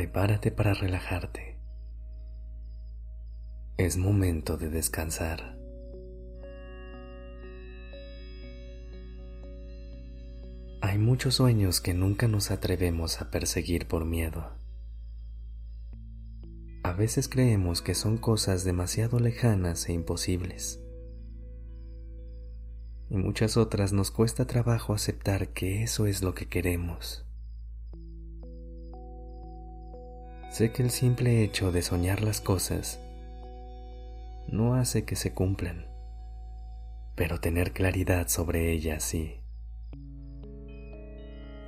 Prepárate para relajarte. Es momento de descansar. Hay muchos sueños que nunca nos atrevemos a perseguir por miedo. A veces creemos que son cosas demasiado lejanas e imposibles. Y muchas otras nos cuesta trabajo aceptar que eso es lo que queremos. Sé que el simple hecho de soñar las cosas no hace que se cumplan, pero tener claridad sobre ellas sí.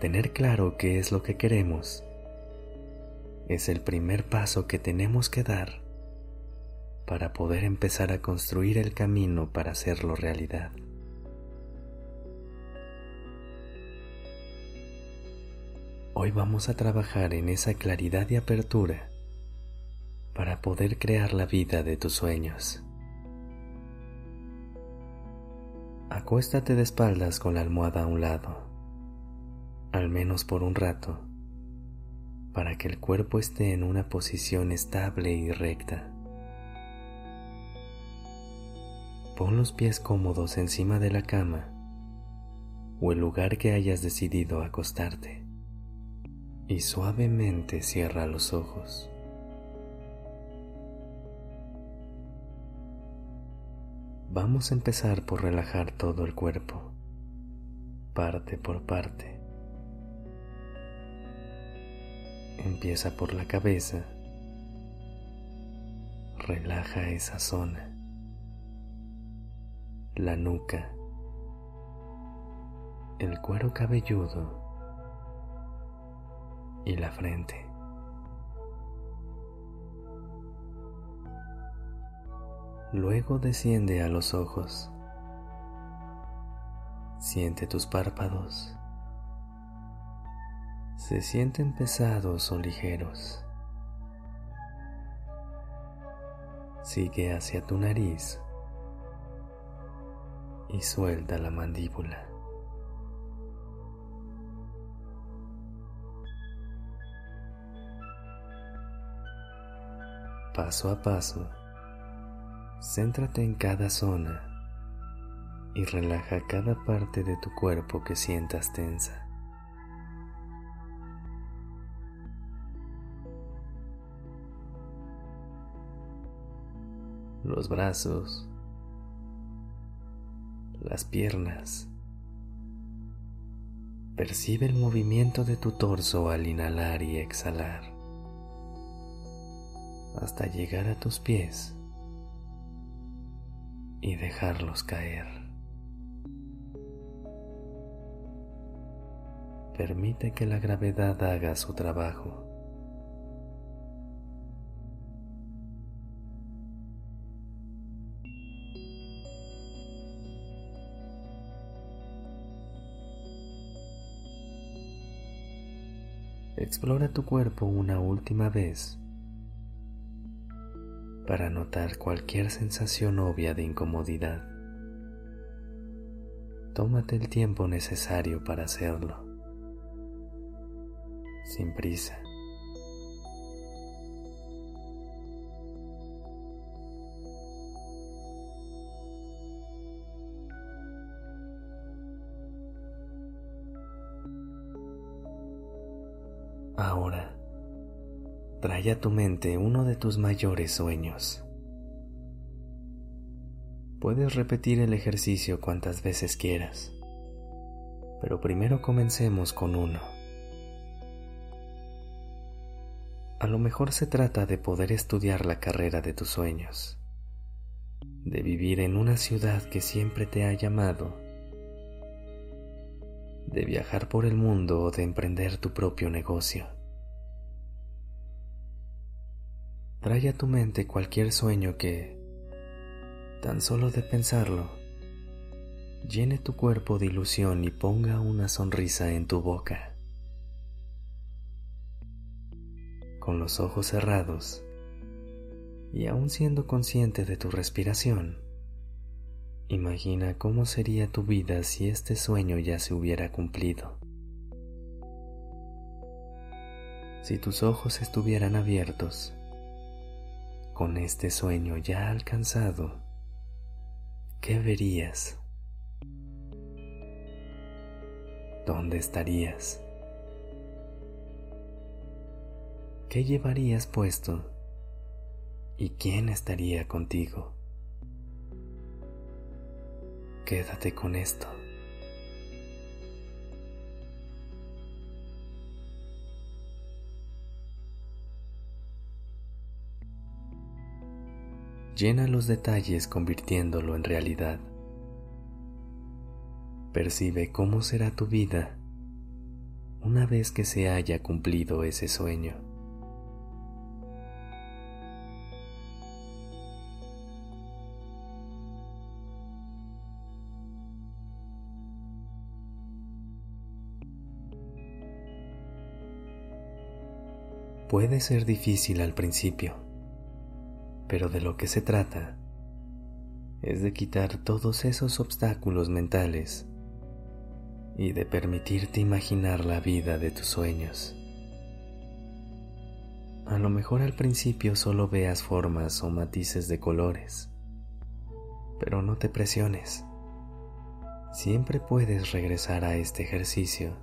Tener claro qué es lo que queremos es el primer paso que tenemos que dar para poder empezar a construir el camino para hacerlo realidad. Hoy vamos a trabajar en esa claridad y apertura para poder crear la vida de tus sueños. Acuéstate de espaldas con la almohada a un lado al menos por un rato, para que el cuerpo esté en una posición estable y recta. Pon los pies cómodos encima de la cama o el lugar que hayas decidido acostarte y suavemente cierra los ojos. Vamos a empezar por relajar todo el cuerpo, parte por parte. Empieza por la cabeza. Relaja esa zona. La nuca. El cuero cabelludo. Y la frente. Luego desciende a los ojos. Siente tus párpados se sienten pesados o ligeros. Sigue hacia tu nariz y suelta la mandíbula. Paso a paso, céntrate en cada zona y relaja cada parte de tu cuerpo que sientas tensa. los brazos, las piernas. Percibe el movimiento de tu torso al inhalar y exhalar hasta llegar a tus pies y dejarlos caer. Permite que la gravedad haga su trabajo. Explora tu cuerpo una última vez para notar cualquier sensación obvia de incomodidad. Tómate el tiempo necesario para hacerlo, sin prisa. Ahora, trae a tu mente uno de tus mayores sueños. Puedes repetir el ejercicio cuantas veces quieras, pero primero comencemos con uno. A lo mejor se trata de poder estudiar la carrera de tus sueños, de vivir en una ciudad que siempre te ha llamado de viajar por el mundo o de emprender tu propio negocio. Trae a tu mente cualquier sueño que, tan solo de pensarlo, llene tu cuerpo de ilusión y ponga una sonrisa en tu boca. Con los ojos cerrados y aún siendo consciente de tu respiración, imagina cómo sería tu vida si este sueño ya se hubiera cumplido. Si tus ojos estuvieran abiertos, con este sueño ya alcanzado, ¿qué verías? ¿Dónde estarías? ¿Qué llevarías puesto? ¿Y quién estaría contigo? Quédate con esto. Llena los detalles convirtiéndolo en realidad. Percibe cómo será tu vida una vez que se haya cumplido ese sueño. Puede ser difícil al principio pero de lo que se trata es de quitar todos esos obstáculos mentales y de permitirte imaginar la vida de tus sueños. A lo mejor al principio solo veas formas o matices de colores, pero no te presiones. Siempre puedes regresar a este ejercicio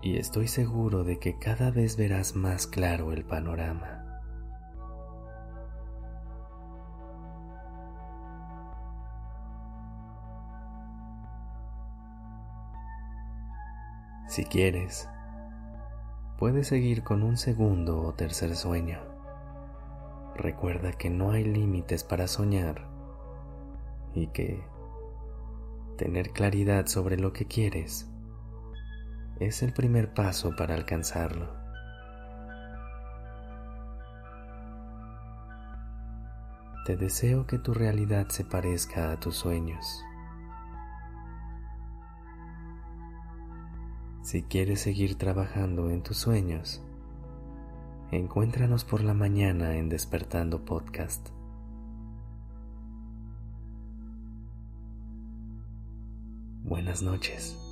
y estoy seguro de que cada vez verás más claro el panorama. Si quieres, puedes seguir con un segundo o tercer sueño. Recuerda que no hay límites para soñar y que tener claridad sobre lo que quieres es el primer paso para alcanzarlo. Te deseo que tu realidad se parezca a tus sueños. Si quieres seguir trabajando en tus sueños, encuéntranos por la mañana en Despertando Podcast. Buenas noches.